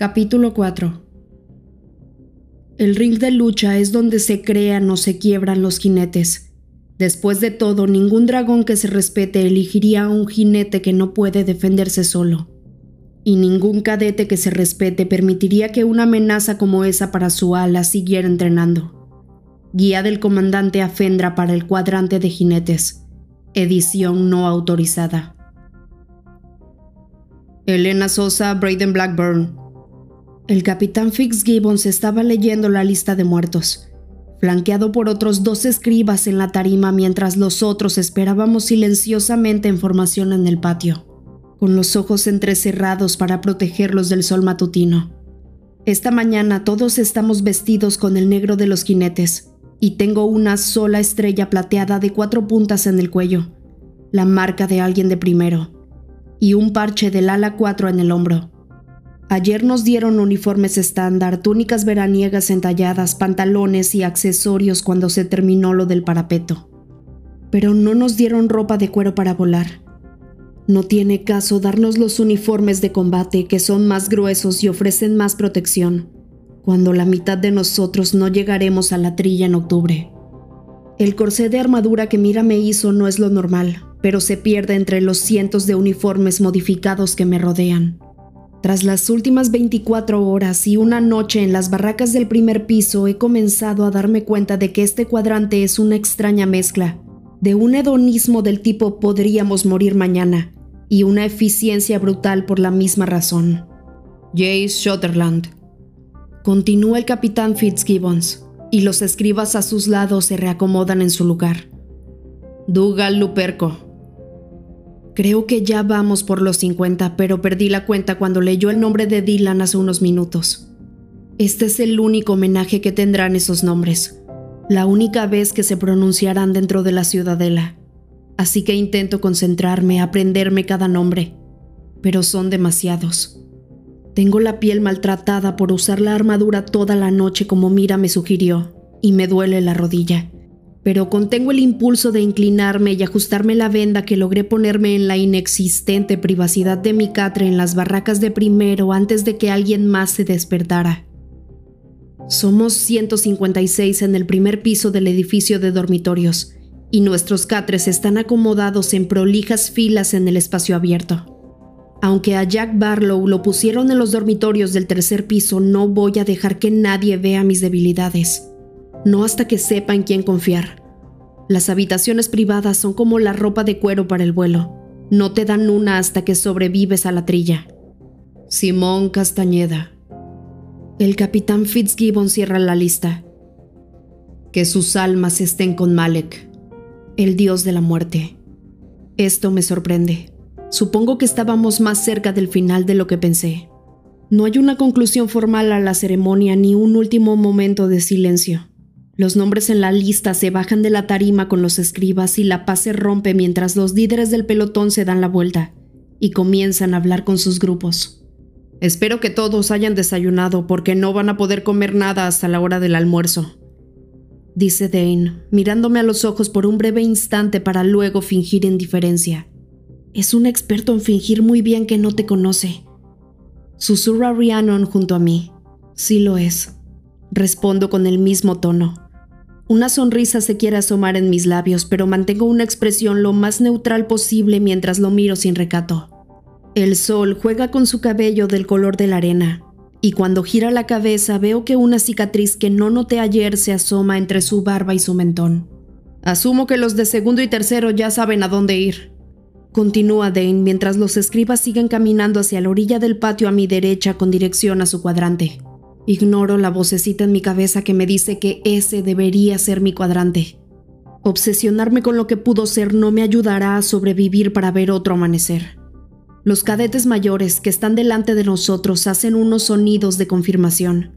Capítulo 4 El ring de lucha es donde se crean o se quiebran los jinetes. Después de todo, ningún dragón que se respete elegiría a un jinete que no puede defenderse solo. Y ningún cadete que se respete permitiría que una amenaza como esa para su ala siguiera entrenando. Guía del comandante Afendra para el cuadrante de jinetes. Edición no autorizada. Elena Sosa, Braden Blackburn, el capitán Fitzgibbons estaba leyendo la lista de muertos, flanqueado por otros dos escribas en la tarima mientras los otros esperábamos silenciosamente en formación en el patio, con los ojos entrecerrados para protegerlos del sol matutino. Esta mañana todos estamos vestidos con el negro de los jinetes, y tengo una sola estrella plateada de cuatro puntas en el cuello, la marca de alguien de primero, y un parche del ala 4 en el hombro. Ayer nos dieron uniformes estándar, túnicas veraniegas entalladas, pantalones y accesorios cuando se terminó lo del parapeto. Pero no nos dieron ropa de cuero para volar. No tiene caso darnos los uniformes de combate que son más gruesos y ofrecen más protección, cuando la mitad de nosotros no llegaremos a la trilla en octubre. El corsé de armadura que Mira me hizo no es lo normal, pero se pierde entre los cientos de uniformes modificados que me rodean. Tras las últimas 24 horas y una noche en las barracas del primer piso, he comenzado a darme cuenta de que este cuadrante es una extraña mezcla de un hedonismo del tipo podríamos morir mañana y una eficiencia brutal por la misma razón. Jace Shutterland. Continúa el capitán Fitzgibbons, y los escribas a sus lados se reacomodan en su lugar. Dougal Luperco. Creo que ya vamos por los 50, pero perdí la cuenta cuando leyó el nombre de Dylan hace unos minutos. Este es el único homenaje que tendrán esos nombres, la única vez que se pronunciarán dentro de la ciudadela. Así que intento concentrarme, aprenderme cada nombre, pero son demasiados. Tengo la piel maltratada por usar la armadura toda la noche como Mira me sugirió, y me duele la rodilla pero contengo el impulso de inclinarme y ajustarme la venda que logré ponerme en la inexistente privacidad de mi catre en las barracas de primero antes de que alguien más se despertara. Somos 156 en el primer piso del edificio de dormitorios, y nuestros catres están acomodados en prolijas filas en el espacio abierto. Aunque a Jack Barlow lo pusieron en los dormitorios del tercer piso, no voy a dejar que nadie vea mis debilidades no hasta que sepa en quién confiar. Las habitaciones privadas son como la ropa de cuero para el vuelo. No te dan una hasta que sobrevives a la trilla. Simón Castañeda. El capitán Fitzgibbon cierra la lista. Que sus almas estén con Malek, el dios de la muerte. Esto me sorprende. Supongo que estábamos más cerca del final de lo que pensé. No hay una conclusión formal a la ceremonia ni un último momento de silencio. Los nombres en la lista se bajan de la tarima con los escribas y la paz se rompe mientras los líderes del pelotón se dan la vuelta y comienzan a hablar con sus grupos. Espero que todos hayan desayunado porque no van a poder comer nada hasta la hora del almuerzo, dice Dane, mirándome a los ojos por un breve instante para luego fingir indiferencia. Es un experto en fingir muy bien que no te conoce. Susurra Rhiannon junto a mí. Sí lo es. Respondo con el mismo tono. Una sonrisa se quiere asomar en mis labios, pero mantengo una expresión lo más neutral posible mientras lo miro sin recato. El sol juega con su cabello del color de la arena, y cuando gira la cabeza veo que una cicatriz que no noté ayer se asoma entre su barba y su mentón. Asumo que los de segundo y tercero ya saben a dónde ir. Continúa Dane mientras los escribas siguen caminando hacia la orilla del patio a mi derecha con dirección a su cuadrante. Ignoro la vocecita en mi cabeza que me dice que ese debería ser mi cuadrante. Obsesionarme con lo que pudo ser no me ayudará a sobrevivir para ver otro amanecer. Los cadetes mayores que están delante de nosotros hacen unos sonidos de confirmación.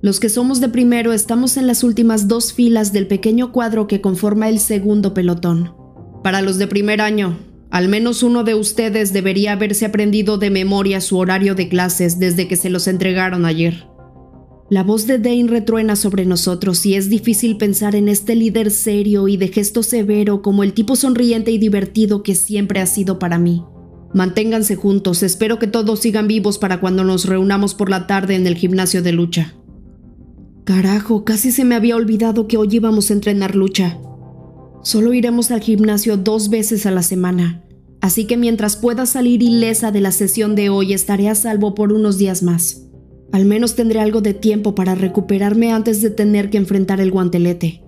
Los que somos de primero estamos en las últimas dos filas del pequeño cuadro que conforma el segundo pelotón. Para los de primer año, al menos uno de ustedes debería haberse aprendido de memoria su horario de clases desde que se los entregaron ayer. La voz de Dane retruena sobre nosotros y es difícil pensar en este líder serio y de gesto severo como el tipo sonriente y divertido que siempre ha sido para mí. Manténganse juntos, espero que todos sigan vivos para cuando nos reunamos por la tarde en el gimnasio de lucha. Carajo, casi se me había olvidado que hoy íbamos a entrenar lucha. Solo iremos al gimnasio dos veces a la semana, así que mientras pueda salir ilesa de la sesión de hoy estaré a salvo por unos días más. Al menos tendré algo de tiempo para recuperarme antes de tener que enfrentar el guantelete,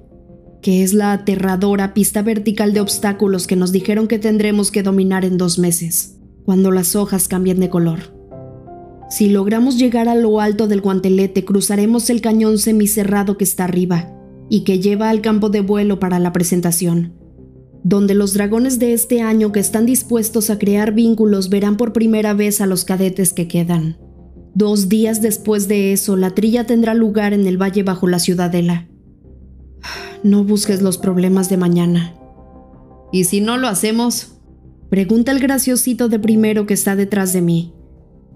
que es la aterradora pista vertical de obstáculos que nos dijeron que tendremos que dominar en dos meses cuando las hojas cambien de color. Si logramos llegar a lo alto del guantelete, cruzaremos el cañón semicerrado que está arriba y que lleva al campo de vuelo para la presentación, donde los dragones de este año que están dispuestos a crear vínculos verán por primera vez a los cadetes que quedan. Dos días después de eso, la trilla tendrá lugar en el valle bajo la ciudadela. No busques los problemas de mañana. ¿Y si no lo hacemos? Pregunta el graciosito de primero que está detrás de mí.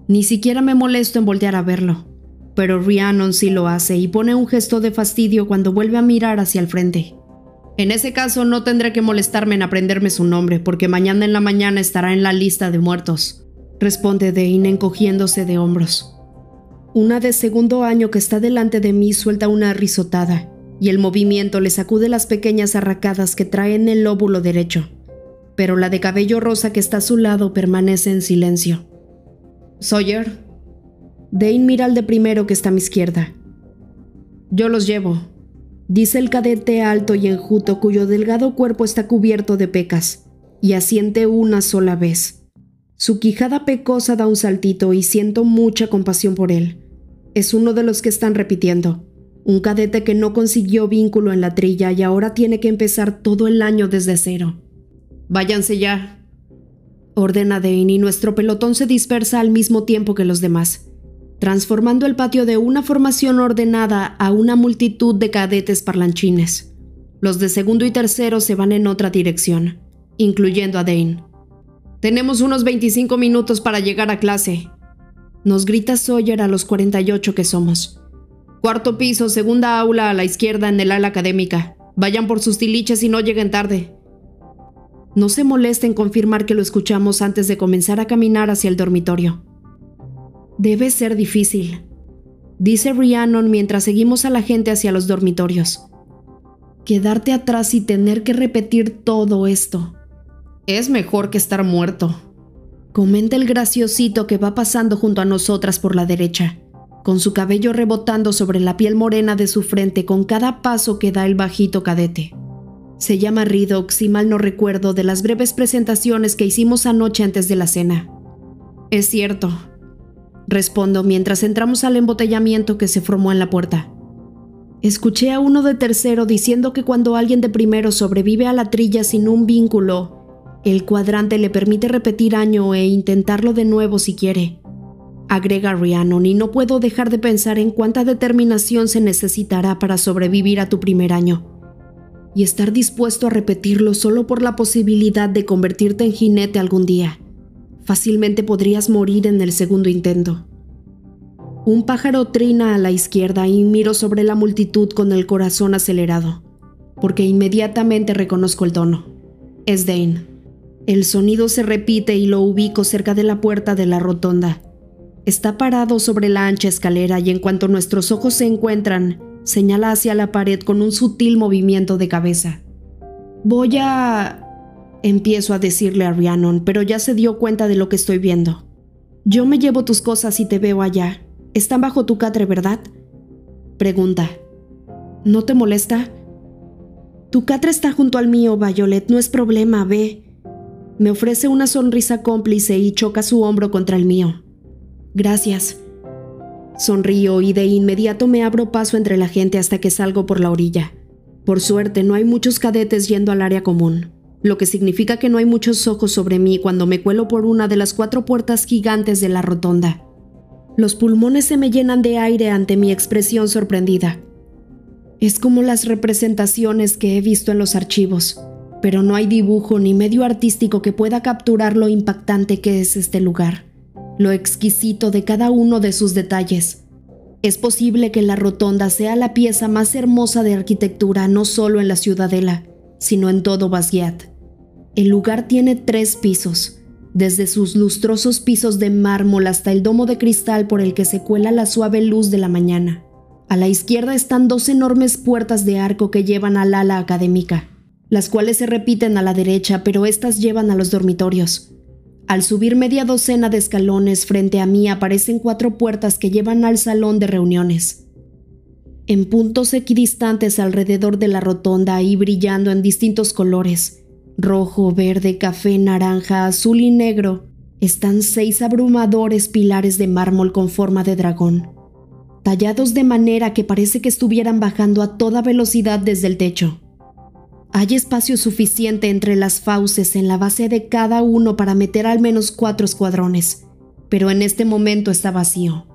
Ni siquiera me molesto en voltear a verlo, pero Rhiannon sí lo hace y pone un gesto de fastidio cuando vuelve a mirar hacia el frente. En ese caso no tendré que molestarme en aprenderme su nombre porque mañana en la mañana estará en la lista de muertos, responde Dane encogiéndose de hombros. Una de segundo año que está delante de mí suelta una risotada y el movimiento le sacude las pequeñas arracadas que trae en el lóbulo derecho pero la de cabello rosa que está a su lado permanece en silencio. Sawyer. Dane mira al de primero que está a mi izquierda. Yo los llevo, dice el cadete alto y enjuto cuyo delgado cuerpo está cubierto de pecas, y asiente una sola vez. Su quijada pecosa da un saltito y siento mucha compasión por él. Es uno de los que están repitiendo, un cadete que no consiguió vínculo en la trilla y ahora tiene que empezar todo el año desde cero. Váyanse ya, ordena Dane y nuestro pelotón se dispersa al mismo tiempo que los demás, transformando el patio de una formación ordenada a una multitud de cadetes parlanchines. Los de segundo y tercero se van en otra dirección, incluyendo a Dane. Tenemos unos 25 minutos para llegar a clase, nos grita Sawyer a los 48 que somos. Cuarto piso, segunda aula a la izquierda en el ala académica. Vayan por sus tiliches y no lleguen tarde. No se molesta en confirmar que lo escuchamos antes de comenzar a caminar hacia el dormitorio. Debe ser difícil, dice Rhiannon mientras seguimos a la gente hacia los dormitorios. Quedarte atrás y tener que repetir todo esto. Es mejor que estar muerto, comenta el graciosito que va pasando junto a nosotras por la derecha, con su cabello rebotando sobre la piel morena de su frente con cada paso que da el bajito cadete. Se llama Ridox, si mal no recuerdo, de las breves presentaciones que hicimos anoche antes de la cena. Es cierto, respondo mientras entramos al embotellamiento que se formó en la puerta. Escuché a uno de tercero diciendo que cuando alguien de primero sobrevive a la trilla sin un vínculo, el cuadrante le permite repetir año e intentarlo de nuevo si quiere. Agrega Rhiannon y no puedo dejar de pensar en cuánta determinación se necesitará para sobrevivir a tu primer año y estar dispuesto a repetirlo solo por la posibilidad de convertirte en jinete algún día. Fácilmente podrías morir en el segundo intento. Un pájaro trina a la izquierda y miro sobre la multitud con el corazón acelerado, porque inmediatamente reconozco el tono. Es Dane. El sonido se repite y lo ubico cerca de la puerta de la rotonda. Está parado sobre la ancha escalera y en cuanto nuestros ojos se encuentran, Señala hacia la pared con un sutil movimiento de cabeza. Voy a... Empiezo a decirle a Rhiannon, pero ya se dio cuenta de lo que estoy viendo. Yo me llevo tus cosas y te veo allá. Están bajo tu catre, ¿verdad? Pregunta. ¿No te molesta? Tu catre está junto al mío, Violet, no es problema, ve. Me ofrece una sonrisa cómplice y choca su hombro contra el mío. Gracias. Sonrío y de inmediato me abro paso entre la gente hasta que salgo por la orilla. Por suerte no hay muchos cadetes yendo al área común, lo que significa que no hay muchos ojos sobre mí cuando me cuelo por una de las cuatro puertas gigantes de la rotonda. Los pulmones se me llenan de aire ante mi expresión sorprendida. Es como las representaciones que he visto en los archivos, pero no hay dibujo ni medio artístico que pueda capturar lo impactante que es este lugar lo exquisito de cada uno de sus detalles. Es posible que la rotonda sea la pieza más hermosa de arquitectura no solo en la ciudadela, sino en todo Basquiat. El lugar tiene tres pisos, desde sus lustrosos pisos de mármol hasta el domo de cristal por el que se cuela la suave luz de la mañana. A la izquierda están dos enormes puertas de arco que llevan al ala académica, las cuales se repiten a la derecha, pero estas llevan a los dormitorios. Al subir media docena de escalones frente a mí aparecen cuatro puertas que llevan al salón de reuniones. En puntos equidistantes alrededor de la rotonda y brillando en distintos colores, rojo, verde, café, naranja, azul y negro, están seis abrumadores pilares de mármol con forma de dragón, tallados de manera que parece que estuvieran bajando a toda velocidad desde el techo. Hay espacio suficiente entre las fauces en la base de cada uno para meter al menos cuatro escuadrones, pero en este momento está vacío.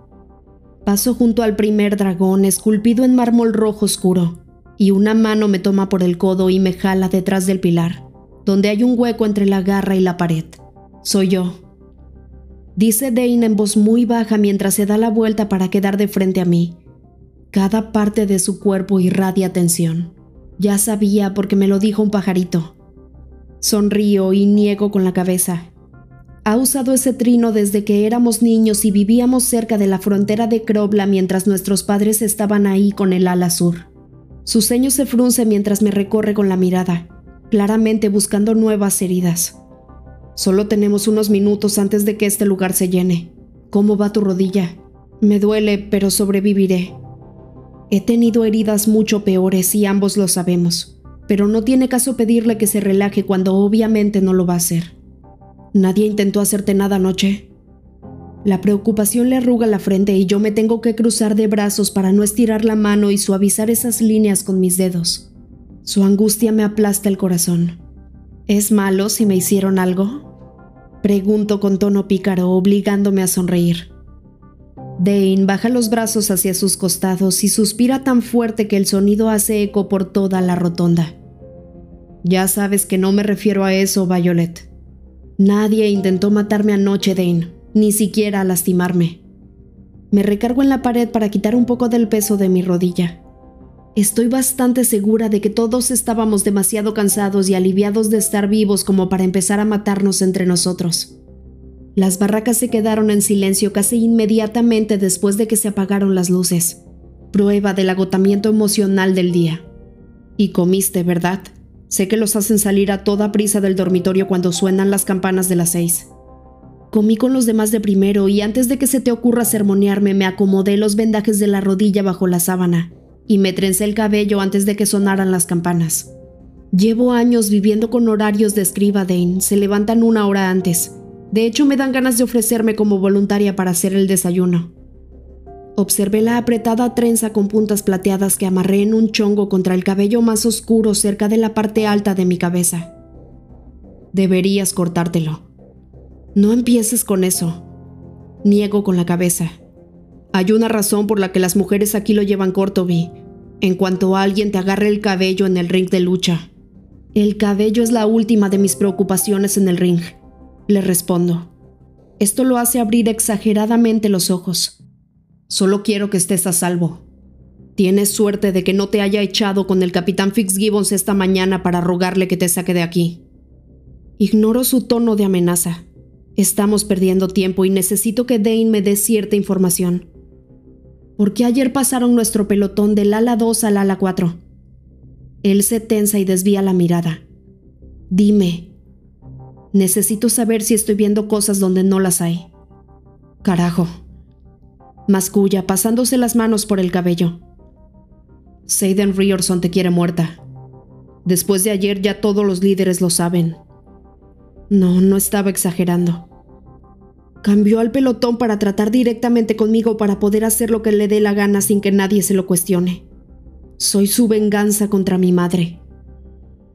Paso junto al primer dragón esculpido en mármol rojo oscuro, y una mano me toma por el codo y me jala detrás del pilar, donde hay un hueco entre la garra y la pared. Soy yo. Dice Dane en voz muy baja mientras se da la vuelta para quedar de frente a mí. Cada parte de su cuerpo irradia tensión. Ya sabía porque me lo dijo un pajarito. Sonrío y niego con la cabeza. Ha usado ese trino desde que éramos niños y vivíamos cerca de la frontera de Krobla mientras nuestros padres estaban ahí con el ala sur. Su ceño se frunce mientras me recorre con la mirada, claramente buscando nuevas heridas. Solo tenemos unos minutos antes de que este lugar se llene. ¿Cómo va tu rodilla? Me duele, pero sobreviviré. He tenido heridas mucho peores y ambos lo sabemos, pero no tiene caso pedirle que se relaje cuando obviamente no lo va a hacer. ¿Nadie intentó hacerte nada anoche? La preocupación le arruga la frente y yo me tengo que cruzar de brazos para no estirar la mano y suavizar esas líneas con mis dedos. Su angustia me aplasta el corazón. ¿Es malo si me hicieron algo? Pregunto con tono pícaro, obligándome a sonreír. Dane baja los brazos hacia sus costados y suspira tan fuerte que el sonido hace eco por toda la rotonda. Ya sabes que no me refiero a eso, Violet. Nadie intentó matarme anoche, Dane, ni siquiera lastimarme. Me recargo en la pared para quitar un poco del peso de mi rodilla. Estoy bastante segura de que todos estábamos demasiado cansados y aliviados de estar vivos como para empezar a matarnos entre nosotros. Las barracas se quedaron en silencio casi inmediatamente después de que se apagaron las luces, prueba del agotamiento emocional del día. Y comiste, ¿verdad? Sé que los hacen salir a toda prisa del dormitorio cuando suenan las campanas de las seis. Comí con los demás de primero y antes de que se te ocurra sermonearme me acomodé los vendajes de la rodilla bajo la sábana y me trencé el cabello antes de que sonaran las campanas. Llevo años viviendo con horarios de escriba Dane, se levantan una hora antes de hecho, me dan ganas de ofrecerme como voluntaria para hacer el desayuno. Observé la apretada trenza con puntas plateadas que amarré en un chongo contra el cabello más oscuro cerca de la parte alta de mi cabeza. Deberías cortártelo. No empieces con eso. Niego con la cabeza. Hay una razón por la que las mujeres aquí lo llevan corto, Vi. En cuanto alguien te agarre el cabello en el ring de lucha. El cabello es la última de mis preocupaciones en el ring. Le respondo. Esto lo hace abrir exageradamente los ojos. Solo quiero que estés a salvo. Tienes suerte de que no te haya echado con el capitán Fitzgibbons esta mañana para rogarle que te saque de aquí. Ignoro su tono de amenaza. Estamos perdiendo tiempo y necesito que Dane me dé cierta información. ¿Por qué ayer pasaron nuestro pelotón del ala 2 al ala 4? Él se tensa y desvía la mirada. Dime, Necesito saber si estoy viendo cosas donde no las hay. Carajo. Masculla, pasándose las manos por el cabello. Seiden Riorson te quiere muerta. Después de ayer ya todos los líderes lo saben. No, no estaba exagerando. Cambió al pelotón para tratar directamente conmigo para poder hacer lo que le dé la gana sin que nadie se lo cuestione. Soy su venganza contra mi madre.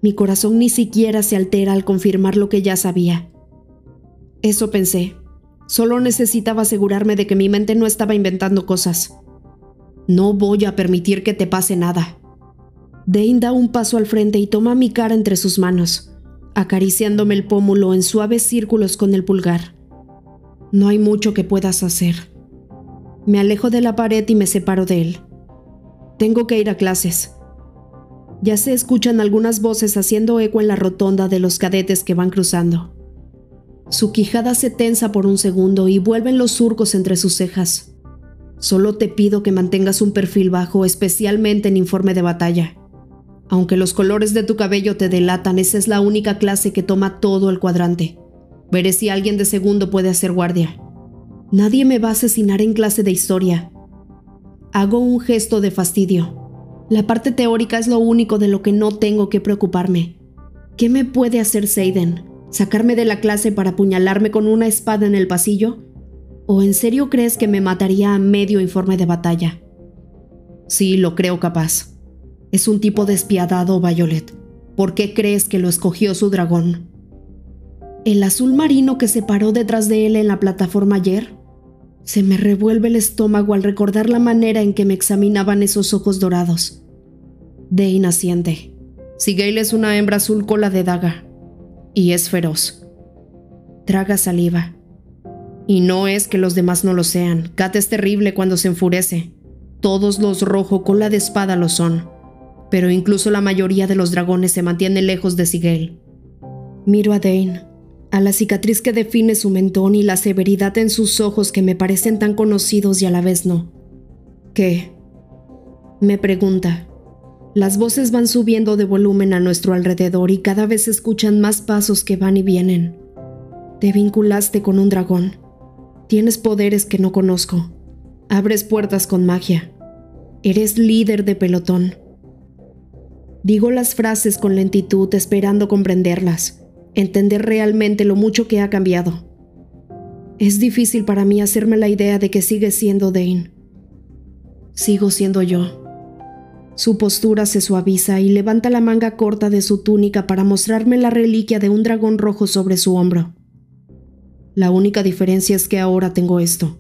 Mi corazón ni siquiera se altera al confirmar lo que ya sabía. Eso pensé. Solo necesitaba asegurarme de que mi mente no estaba inventando cosas. No voy a permitir que te pase nada. Dane da un paso al frente y toma mi cara entre sus manos, acariciándome el pómulo en suaves círculos con el pulgar. No hay mucho que puedas hacer. Me alejo de la pared y me separo de él. Tengo que ir a clases. Ya se escuchan algunas voces haciendo eco en la rotonda de los cadetes que van cruzando. Su quijada se tensa por un segundo y vuelven los surcos entre sus cejas. Solo te pido que mantengas un perfil bajo, especialmente en informe de batalla. Aunque los colores de tu cabello te delatan, esa es la única clase que toma todo el cuadrante. Veré si alguien de segundo puede hacer guardia. Nadie me va a asesinar en clase de historia. Hago un gesto de fastidio. La parte teórica es lo único de lo que no tengo que preocuparme. ¿Qué me puede hacer Seiden? ¿Sacarme de la clase para apuñalarme con una espada en el pasillo? ¿O en serio crees que me mataría a medio informe de batalla? Sí, lo creo capaz. Es un tipo despiadado, Violet. ¿Por qué crees que lo escogió su dragón? ¿El azul marino que se paró detrás de él en la plataforma ayer? Se me revuelve el estómago al recordar la manera en que me examinaban esos ojos dorados. Dane asiente. Sigale es una hembra azul cola de daga. Y es feroz. Traga saliva. Y no es que los demás no lo sean. Kat es terrible cuando se enfurece. Todos los rojo cola de espada lo son. Pero incluso la mayoría de los dragones se mantiene lejos de Sigale. Miro a Dane, a la cicatriz que define su mentón y la severidad en sus ojos que me parecen tan conocidos y a la vez no. ¿Qué? Me pregunta. Las voces van subiendo de volumen a nuestro alrededor y cada vez escuchan más pasos que van y vienen. Te vinculaste con un dragón. Tienes poderes que no conozco. Abres puertas con magia. Eres líder de pelotón. Digo las frases con lentitud esperando comprenderlas, entender realmente lo mucho que ha cambiado. Es difícil para mí hacerme la idea de que sigue siendo Dane. Sigo siendo yo. Su postura se suaviza y levanta la manga corta de su túnica para mostrarme la reliquia de un dragón rojo sobre su hombro. La única diferencia es que ahora tengo esto.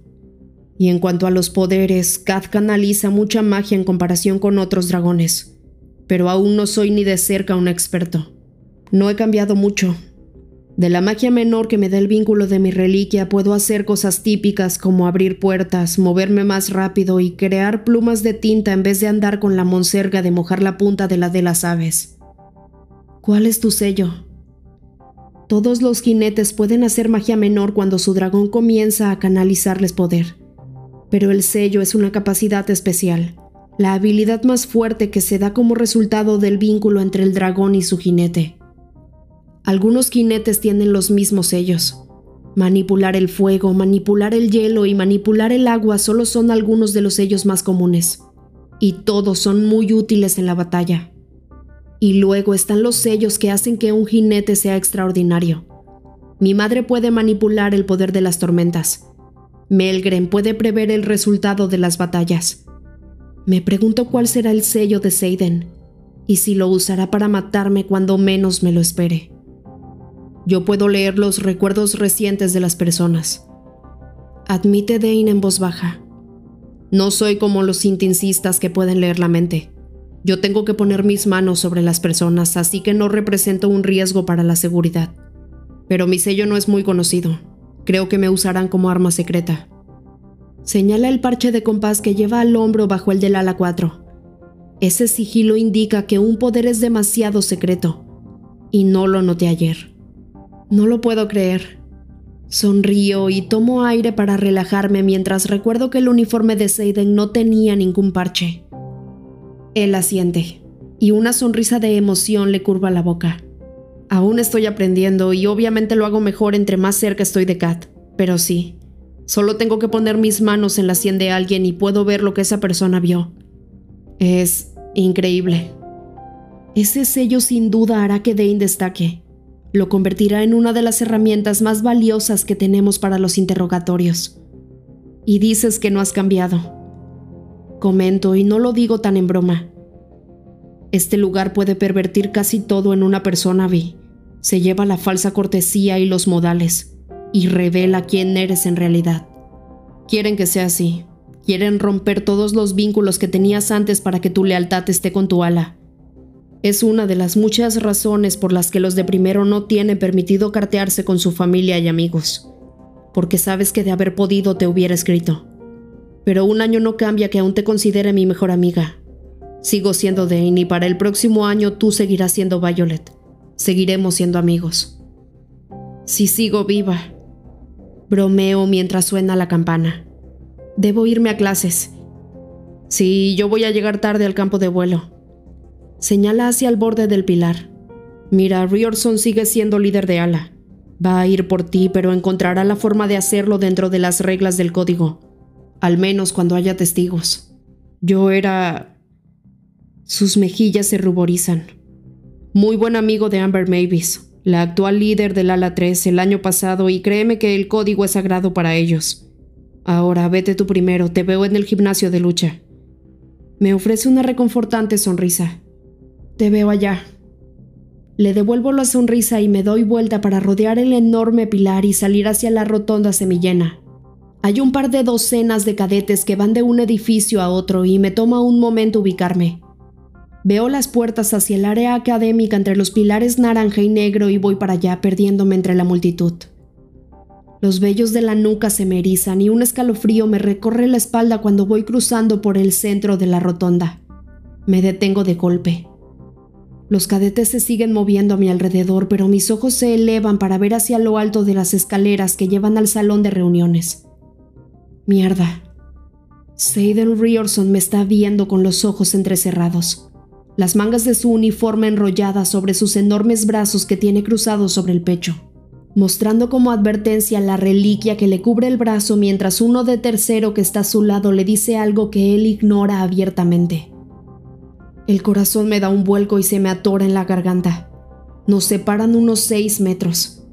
Y en cuanto a los poderes, Kat canaliza mucha magia en comparación con otros dragones. Pero aún no soy ni de cerca un experto. No he cambiado mucho. De la magia menor que me da el vínculo de mi reliquia puedo hacer cosas típicas como abrir puertas, moverme más rápido y crear plumas de tinta en vez de andar con la monserga de mojar la punta de la de las aves. ¿Cuál es tu sello? Todos los jinetes pueden hacer magia menor cuando su dragón comienza a canalizarles poder, pero el sello es una capacidad especial, la habilidad más fuerte que se da como resultado del vínculo entre el dragón y su jinete. Algunos jinetes tienen los mismos sellos. Manipular el fuego, manipular el hielo y manipular el agua solo son algunos de los sellos más comunes, y todos son muy útiles en la batalla. Y luego están los sellos que hacen que un jinete sea extraordinario. Mi madre puede manipular el poder de las tormentas. Melgren puede prever el resultado de las batallas. Me pregunto cuál será el sello de Seiden y si lo usará para matarme cuando menos me lo espere. Yo puedo leer los recuerdos recientes de las personas. Admite Dane en voz baja. No soy como los sintincistas que pueden leer la mente. Yo tengo que poner mis manos sobre las personas, así que no represento un riesgo para la seguridad. Pero mi sello no es muy conocido. Creo que me usarán como arma secreta. Señala el parche de compás que lleva al hombro bajo el del ala 4. Ese sigilo indica que un poder es demasiado secreto. Y no lo noté ayer. No lo puedo creer. Sonrío y tomo aire para relajarme mientras recuerdo que el uniforme de Seiden no tenía ningún parche. Él asiente, y una sonrisa de emoción le curva la boca. Aún estoy aprendiendo y obviamente lo hago mejor entre más cerca estoy de Kat, pero sí, solo tengo que poner mis manos en la sien de alguien y puedo ver lo que esa persona vio. Es increíble. Ese sello sin duda hará que Dane destaque. Lo convertirá en una de las herramientas más valiosas que tenemos para los interrogatorios. Y dices que no has cambiado. Comento y no lo digo tan en broma. Este lugar puede pervertir casi todo en una persona, Vi. Se lleva la falsa cortesía y los modales, y revela quién eres en realidad. Quieren que sea así. Quieren romper todos los vínculos que tenías antes para que tu lealtad esté con tu ala. Es una de las muchas razones por las que los de primero no tienen permitido cartearse con su familia y amigos. Porque sabes que de haber podido te hubiera escrito. Pero un año no cambia que aún te considere mi mejor amiga. Sigo siendo Dane y para el próximo año tú seguirás siendo Violet. Seguiremos siendo amigos. Si sigo viva. Bromeo mientras suena la campana. Debo irme a clases. Sí, yo voy a llegar tarde al campo de vuelo. Señala hacia el borde del pilar. Mira, Riorson sigue siendo líder de ala. Va a ir por ti, pero encontrará la forma de hacerlo dentro de las reglas del código. Al menos cuando haya testigos. Yo era... Sus mejillas se ruborizan. Muy buen amigo de Amber Mavis, la actual líder del ala 3 el año pasado, y créeme que el código es sagrado para ellos. Ahora vete tú primero, te veo en el gimnasio de lucha. Me ofrece una reconfortante sonrisa. Te veo allá. Le devuelvo la sonrisa y me doy vuelta para rodear el enorme pilar y salir hacia la rotonda semillena. Hay un par de docenas de cadetes que van de un edificio a otro y me toma un momento ubicarme. Veo las puertas hacia el área académica entre los pilares naranja y negro y voy para allá perdiéndome entre la multitud. Los vellos de la nuca se me erizan y un escalofrío me recorre la espalda cuando voy cruzando por el centro de la rotonda. Me detengo de golpe. Los cadetes se siguen moviendo a mi alrededor, pero mis ojos se elevan para ver hacia lo alto de las escaleras que llevan al salón de reuniones. Mierda. Seiden Riorson me está viendo con los ojos entrecerrados, las mangas de su uniforme enrolladas sobre sus enormes brazos que tiene cruzados sobre el pecho mostrando como advertencia la reliquia que le cubre el brazo mientras uno de tercero que está a su lado le dice algo que él ignora abiertamente. El corazón me da un vuelco y se me atora en la garganta. Nos separan unos seis metros.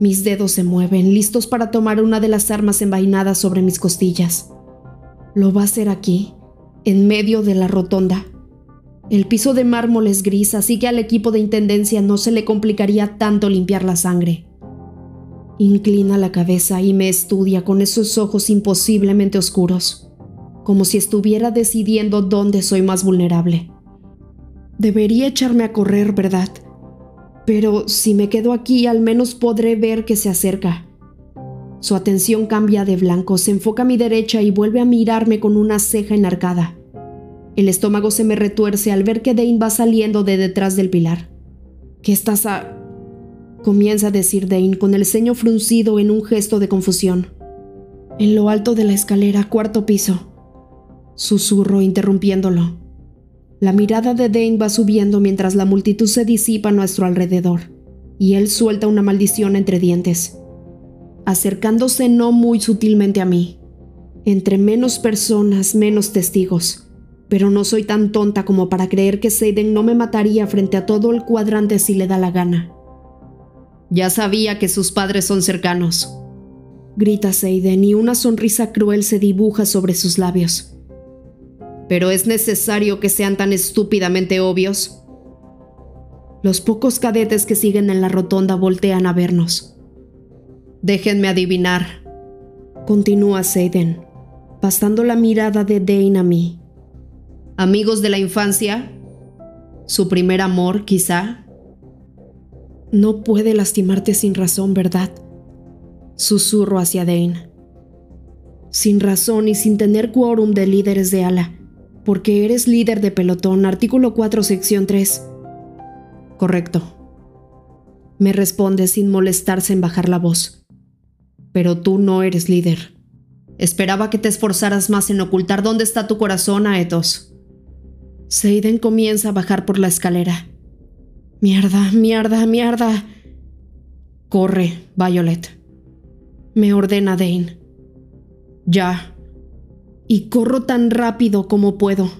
Mis dedos se mueven, listos para tomar una de las armas envainadas sobre mis costillas. Lo va a hacer aquí, en medio de la rotonda. El piso de mármol es gris, así que al equipo de intendencia no se le complicaría tanto limpiar la sangre. Inclina la cabeza y me estudia con esos ojos imposiblemente oscuros, como si estuviera decidiendo dónde soy más vulnerable. Debería echarme a correr, ¿verdad? Pero si me quedo aquí al menos podré ver que se acerca. Su atención cambia de blanco, se enfoca a mi derecha y vuelve a mirarme con una ceja enarcada. El estómago se me retuerce al ver que Dane va saliendo de detrás del pilar. ¿Qué estás a...? comienza a decir Dane con el ceño fruncido en un gesto de confusión. En lo alto de la escalera, cuarto piso. Susurro interrumpiéndolo. La mirada de Dane va subiendo mientras la multitud se disipa a nuestro alrededor, y él suelta una maldición entre dientes, acercándose no muy sutilmente a mí. Entre menos personas, menos testigos. Pero no soy tan tonta como para creer que Seiden no me mataría frente a todo el cuadrante si le da la gana. Ya sabía que sus padres son cercanos. Grita Seiden y una sonrisa cruel se dibuja sobre sus labios. Pero es necesario que sean tan estúpidamente obvios. Los pocos cadetes que siguen en la rotonda voltean a vernos. Déjenme adivinar, continúa Seiden, pasando la mirada de Dane a mí. ¿Amigos de la infancia? ¿Su primer amor, quizá? No puede lastimarte sin razón, ¿verdad? Susurro hacia Dane. Sin razón y sin tener quórum de líderes de ala, porque eres líder de pelotón, artículo 4, sección 3. Correcto. Me responde sin molestarse en bajar la voz. Pero tú no eres líder. Esperaba que te esforzaras más en ocultar dónde está tu corazón, Aetos. Seiden comienza a bajar por la escalera. Mierda, mierda, mierda. Corre, Violet. Me ordena Dane. Ya. Y corro tan rápido como puedo.